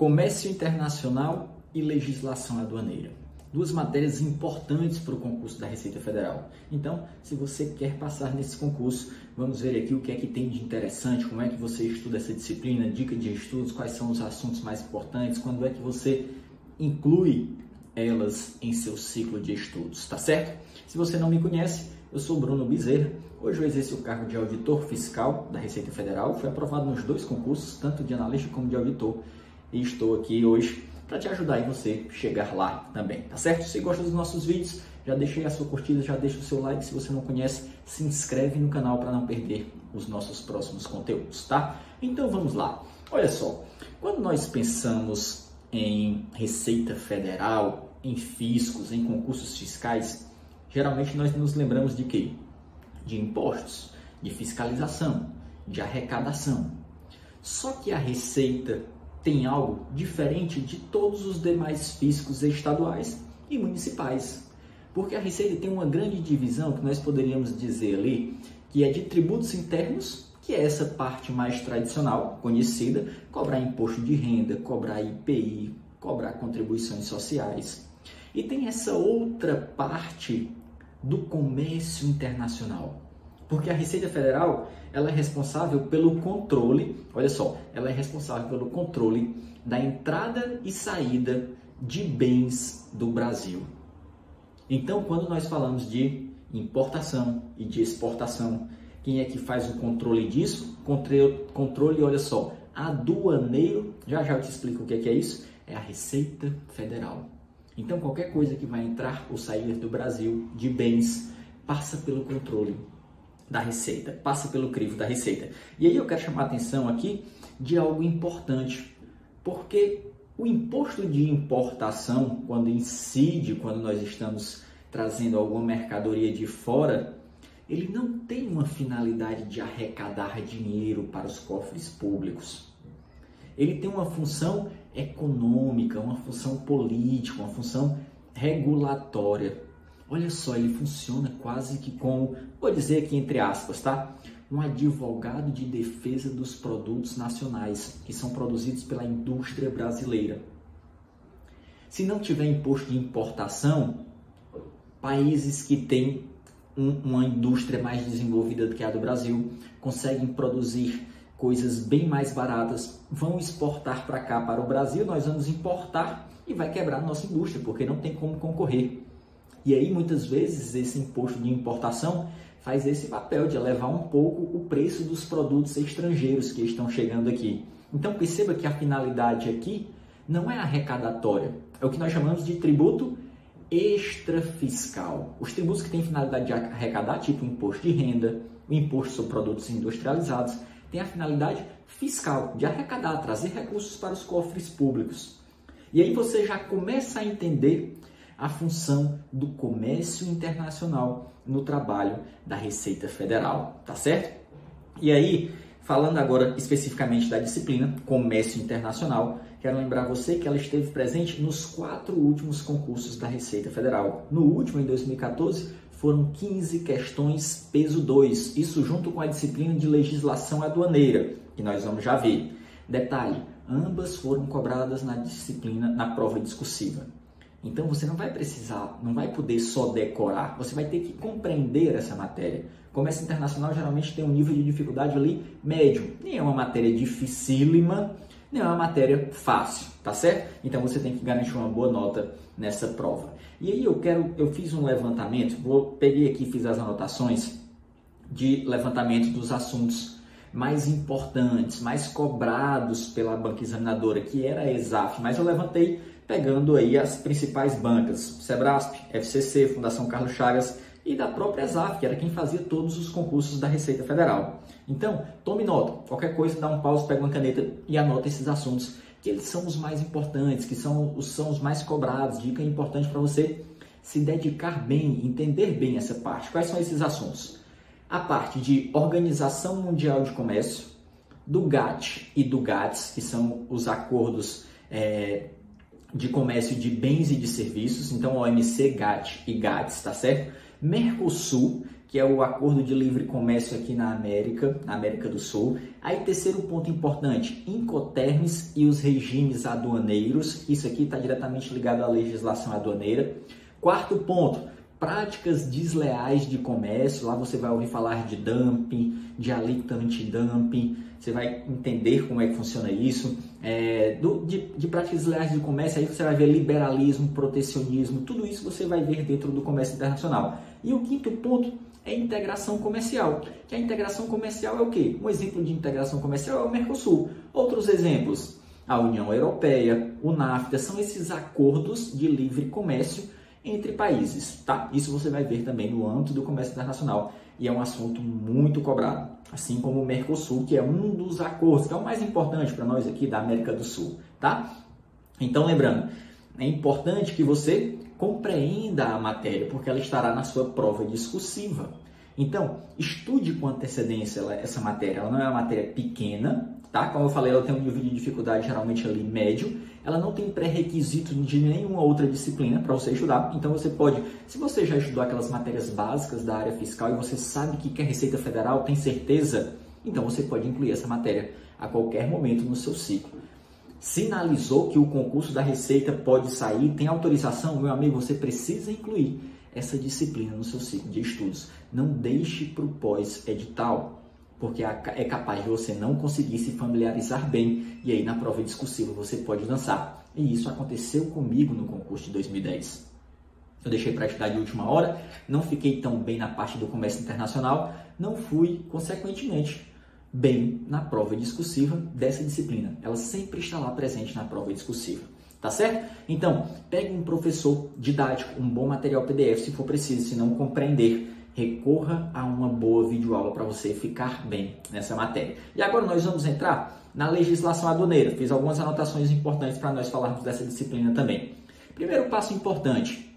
Comércio Internacional e Legislação Aduaneira. Duas matérias importantes para o concurso da Receita Federal. Então, se você quer passar nesse concurso, vamos ver aqui o que é que tem de interessante, como é que você estuda essa disciplina, dica de estudos, quais são os assuntos mais importantes, quando é que você inclui elas em seu ciclo de estudos, tá certo? Se você não me conhece, eu sou Bruno Bezerra. Hoje eu exerço o cargo de auditor fiscal da Receita Federal. Fui aprovado nos dois concursos, tanto de analista como de auditor. E estou aqui hoje para te ajudar e você chegar lá também, tá certo? Se gosta dos nossos vídeos, já deixei a sua curtida, já deixa o seu like. Se você não conhece, se inscreve no canal para não perder os nossos próximos conteúdos, tá? Então vamos lá. Olha só, quando nós pensamos em Receita Federal, em fiscos, em concursos fiscais, geralmente nós nos lembramos de quê? De impostos, de fiscalização, de arrecadação. Só que a Receita tem algo diferente de todos os demais fiscos estaduais e municipais. Porque a Receita tem uma grande divisão que nós poderíamos dizer ali, que é de tributos internos, que é essa parte mais tradicional, conhecida, cobrar imposto de renda, cobrar IPI, cobrar contribuições sociais. E tem essa outra parte do comércio internacional. Porque a Receita Federal, ela é responsável pelo controle, olha só, ela é responsável pelo controle da entrada e saída de bens do Brasil. Então, quando nós falamos de importação e de exportação, quem é que faz o controle disso? Controle, controle olha só, aduaneiro, já já eu te explico o que é, que é isso, é a Receita Federal. Então, qualquer coisa que vai entrar ou sair do Brasil de bens passa pelo controle da Receita, passa pelo crivo da Receita. E aí eu quero chamar a atenção aqui de algo importante, porque o imposto de importação, quando incide, quando nós estamos trazendo alguma mercadoria de fora, ele não tem uma finalidade de arrecadar dinheiro para os cofres públicos. Ele tem uma função econômica, uma função política, uma função regulatória. Olha só, ele funciona quase que como, vou dizer aqui entre aspas, tá? Um advogado de defesa dos produtos nacionais que são produzidos pela indústria brasileira. Se não tiver imposto de importação, países que têm um, uma indústria mais desenvolvida do que a do Brasil conseguem produzir coisas bem mais baratas, vão exportar para cá, para o Brasil, nós vamos importar e vai quebrar a nossa indústria, porque não tem como concorrer. E aí, muitas vezes, esse imposto de importação faz esse papel de elevar um pouco o preço dos produtos estrangeiros que estão chegando aqui. Então, perceba que a finalidade aqui não é arrecadatória, é o que nós chamamos de tributo extrafiscal. Os tributos que têm finalidade de arrecadar, tipo o imposto de renda, o imposto sobre produtos industrializados, tem a finalidade fiscal, de arrecadar, trazer recursos para os cofres públicos. E aí você já começa a entender a função do comércio internacional no trabalho da Receita Federal, tá certo? E aí, falando agora especificamente da disciplina Comércio Internacional, quero lembrar você que ela esteve presente nos quatro últimos concursos da Receita Federal. No último, em 2014, foram 15 questões peso 2, isso junto com a disciplina de legislação aduaneira, que nós vamos já ver. Detalhe, ambas foram cobradas na disciplina, na prova discursiva. Então você não vai precisar, não vai poder só decorar, você vai ter que compreender essa matéria. Comércio internacional geralmente tem um nível de dificuldade ali médio, nem é uma matéria dificílima, nem é uma matéria fácil, tá certo? Então você tem que garantir uma boa nota nessa prova. E aí eu quero, eu fiz um levantamento, vou peguei aqui fiz as anotações de levantamento dos assuntos mais importantes, mais cobrados pela banca examinadora, que era a ESAF, mas eu levantei pegando aí as principais bancas, Sebrasp, FCC, Fundação Carlos Chagas e da própria ESAF, que era quem fazia todos os concursos da Receita Federal. Então, tome nota, qualquer coisa, dá um pause, pega uma caneta e anota esses assuntos que eles são os mais importantes, que são os, são os mais cobrados. Dica importante para você se dedicar bem, entender bem essa parte. Quais são esses assuntos? A parte de Organização Mundial de Comércio, do GATT e do GATS, que são os acordos é, de comércio de bens e de serviços, então OMC, GATT e GATS, tá certo? Mercosul, que é o acordo de livre comércio aqui na América, na América do Sul. Aí, terceiro ponto importante, Incoterms e os regimes aduaneiros. Isso aqui está diretamente ligado à legislação aduaneira. Quarto ponto, práticas desleais de comércio. Lá você vai ouvir falar de dumping, de alíquota anti-dumping. Você vai entender como é que funciona isso. É, do, de, de, práticas desleais de comércio, aí você vai ver liberalismo, protecionismo, tudo isso você vai ver dentro do comércio internacional. E o quinto ponto é integração comercial. Que a integração comercial é o quê? Um exemplo de integração comercial é o Mercosul. Outros exemplos, a União Europeia, o NAFTA, são esses acordos de livre comércio entre países, tá? Isso você vai ver também no âmbito do comércio internacional e é um assunto muito cobrado, assim como o Mercosul, que é um dos acordos que é o mais importante para nós aqui da América do Sul, tá? Então, lembrando, é importante que você compreenda a matéria, porque ela estará na sua prova discursiva. Então, estude com antecedência essa matéria. Ela não é uma matéria pequena, tá? Como eu falei, ela tem um nível de dificuldade geralmente ali médio. Ela não tem pré-requisito de nenhuma outra disciplina para você estudar. Então você pode, se você já estudou aquelas matérias básicas da área fiscal e você sabe que quer Receita Federal, tem certeza, então você pode incluir essa matéria a qualquer momento no seu ciclo. Sinalizou que o concurso da Receita pode sair, tem autorização, meu amigo, você precisa incluir essa disciplina no seu ciclo de estudos. Não deixe para o pós-edital porque é capaz de você não conseguir se familiarizar bem e aí na prova discursiva você pode dançar. E isso aconteceu comigo no concurso de 2010. Eu deixei para estudar de última hora, não fiquei tão bem na parte do comércio internacional, não fui, consequentemente, bem na prova discursiva dessa disciplina. Ela sempre está lá presente na prova discursiva. Tá certo? Então, pegue um professor didático, um bom material PDF se for preciso, se não compreender recorra a uma boa videoaula para você ficar bem nessa matéria. E agora nós vamos entrar na legislação aduaneira. Fiz algumas anotações importantes para nós falarmos dessa disciplina também. Primeiro passo importante: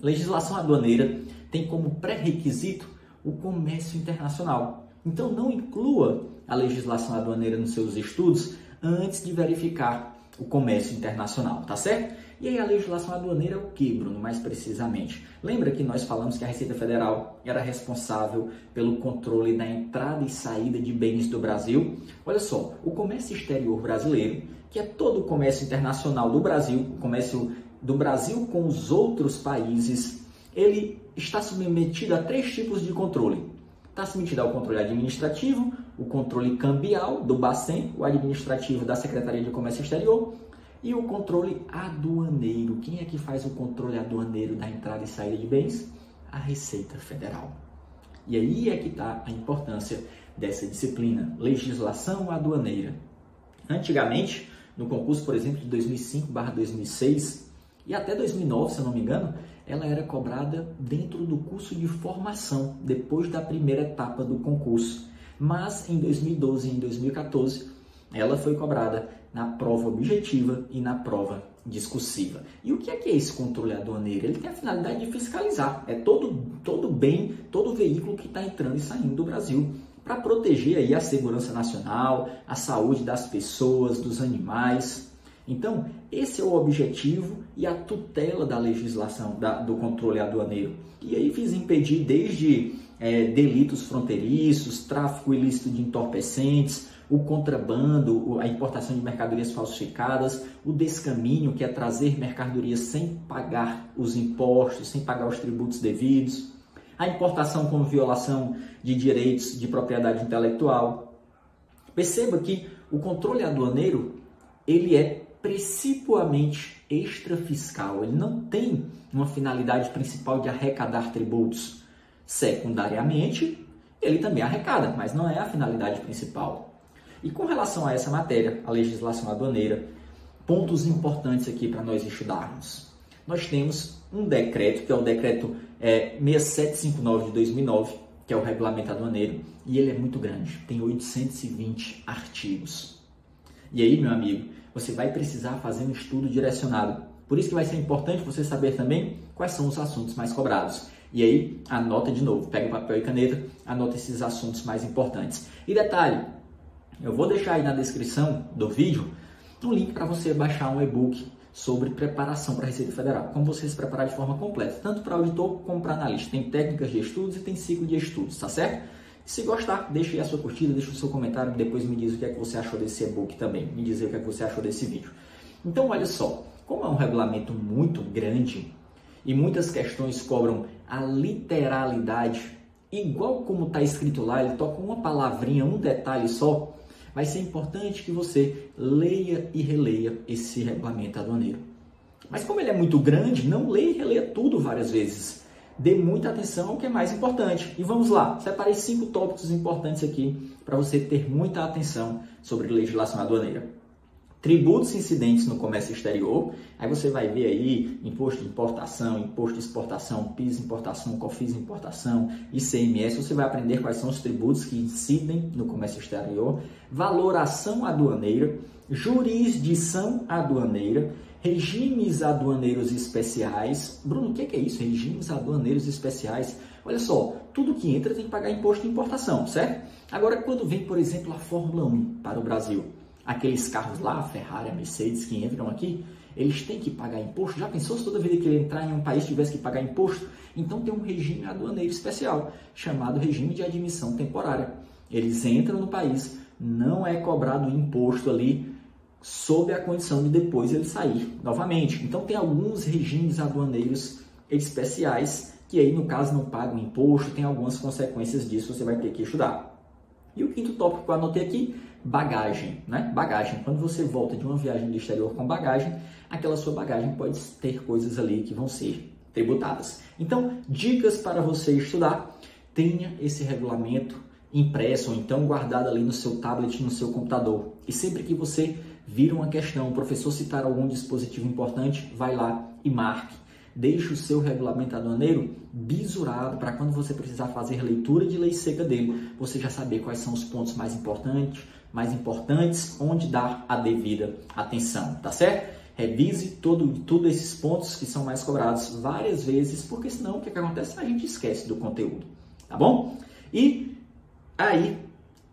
legislação aduaneira tem como pré-requisito o comércio internacional. Então não inclua a legislação aduaneira nos seus estudos antes de verificar o comércio internacional, tá certo? E aí a legislação aduaneira é o que, Bruno, mais precisamente? Lembra que nós falamos que a Receita Federal era responsável pelo controle da entrada e saída de bens do Brasil? Olha só, o comércio exterior brasileiro, que é todo o comércio internacional do Brasil, o comércio do Brasil com os outros países, ele está submetido a três tipos de controle. Está submetido ao controle administrativo, o controle cambial do Bacen, o administrativo da Secretaria de Comércio Exterior e o controle aduaneiro. Quem é que faz o controle aduaneiro da entrada e saída de bens? A Receita Federal. E aí é que está a importância dessa disciplina, legislação aduaneira. Antigamente, no concurso, por exemplo, de 2005/2006 e até 2009, se eu não me engano, ela era cobrada dentro do curso de formação, depois da primeira etapa do concurso. Mas em 2012 e em 2014, ela foi cobrada na prova objetiva e na prova discursiva. E o que é que é esse controle aduaneiro? Ele tem a finalidade de fiscalizar. É todo, todo bem, todo veículo que está entrando e saindo do Brasil para proteger aí a segurança nacional, a saúde das pessoas, dos animais. Então, esse é o objetivo e a tutela da legislação da, do controle aduaneiro. E aí fiz impedir desde é, delitos fronteiriços, tráfico ilícito de entorpecentes, o contrabando, a importação de mercadorias falsificadas, o descaminho, que é trazer mercadorias sem pagar os impostos, sem pagar os tributos devidos, a importação com violação de direitos de propriedade intelectual. Perceba que o controle aduaneiro ele é principalmente extrafiscal, ele não tem uma finalidade principal de arrecadar tributos. Secundariamente, ele também arrecada, mas não é a finalidade principal. E com relação a essa matéria, a legislação aduaneira, pontos importantes aqui para nós estudarmos. Nós temos um decreto, que é o decreto é, 6759 de 2009, que é o regulamento aduaneiro, e ele é muito grande, tem 820 artigos. E aí, meu amigo, você vai precisar fazer um estudo direcionado. Por isso que vai ser importante você saber também quais são os assuntos mais cobrados. E aí, anota de novo, pega papel e caneta, anota esses assuntos mais importantes. E detalhe, eu vou deixar aí na descrição do vídeo um link para você baixar um e-book sobre preparação para a Receita Federal, como você se preparar de forma completa, tanto para auditor como para analista. Tem técnicas de estudos e tem ciclo de estudos, tá certo? Se gostar, deixe aí a sua curtida, deixe o seu comentário, depois me diz o que é que você achou desse e-book também, me diz o que é que você achou desse vídeo. Então, olha só, como é um regulamento muito grande e muitas questões cobram a literalidade, igual como está escrito lá, ele toca uma palavrinha, um detalhe só, vai ser importante que você leia e releia esse regulamento aduaneiro. Mas como ele é muito grande, não leia e releia tudo várias vezes. Dê muita atenção ao que é mais importante. E vamos lá, separei cinco tópicos importantes aqui para você ter muita atenção sobre legislação aduaneira tributos incidentes no comércio exterior. Aí você vai ver aí imposto de importação, imposto de exportação, PIS importação, COFIS importação, ICMS. Você vai aprender quais são os tributos que incidem no comércio exterior, valoração aduaneira, jurisdição aduaneira, regimes aduaneiros especiais. Bruno, o que é isso? Regimes aduaneiros especiais. Olha só, tudo que entra tem que pagar imposto de importação, certo? Agora, quando vem, por exemplo, a Fórmula 1 para o Brasil, aqueles carros lá, a Ferrari, a Mercedes, que entram aqui, eles têm que pagar imposto. Já pensou se toda vida que ele entrar em um país tivesse que pagar imposto? Então tem um regime aduaneiro especial, chamado regime de admissão temporária. Eles entram no país, não é cobrado imposto ali, sob a condição de depois ele sair novamente. Então tem alguns regimes aduaneiros especiais que aí no caso não pagam imposto, tem algumas consequências disso, você vai ter que estudar. E o quinto tópico que eu anotei aqui bagagem, né? Bagagem. Quando você volta de uma viagem do exterior com bagagem, aquela sua bagagem pode ter coisas ali que vão ser tributadas. Então, dicas para você estudar: tenha esse regulamento impresso ou então guardado ali no seu tablet, no seu computador. E sempre que você vir uma questão, o professor citar algum dispositivo importante, vai lá e marque. Deixe o seu regulamento aduaneiro bisurado para quando você precisar fazer leitura de lei seca dele, você já saber quais são os pontos mais importantes, mais importantes, onde dar a devida atenção, tá certo? Revise todo, esses pontos que são mais cobrados várias vezes, porque senão o que, que acontece? A gente esquece do conteúdo, tá bom? E aí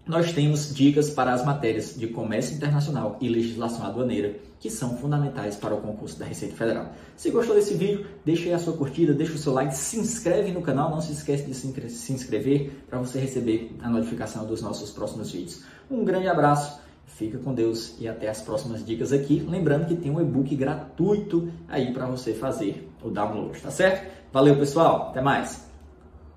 nós temos dicas para as matérias de comércio internacional e legislação aduaneira, que são fundamentais para o concurso da Receita Federal. Se gostou desse vídeo, deixe aí a sua curtida, deixe o seu like, se inscreve no canal, não se esqueça de se inscrever para você receber a notificação dos nossos próximos vídeos. Um grande abraço, fica com Deus e até as próximas dicas aqui. Lembrando que tem um e-book gratuito aí para você fazer o download, tá certo? Valeu pessoal, até mais!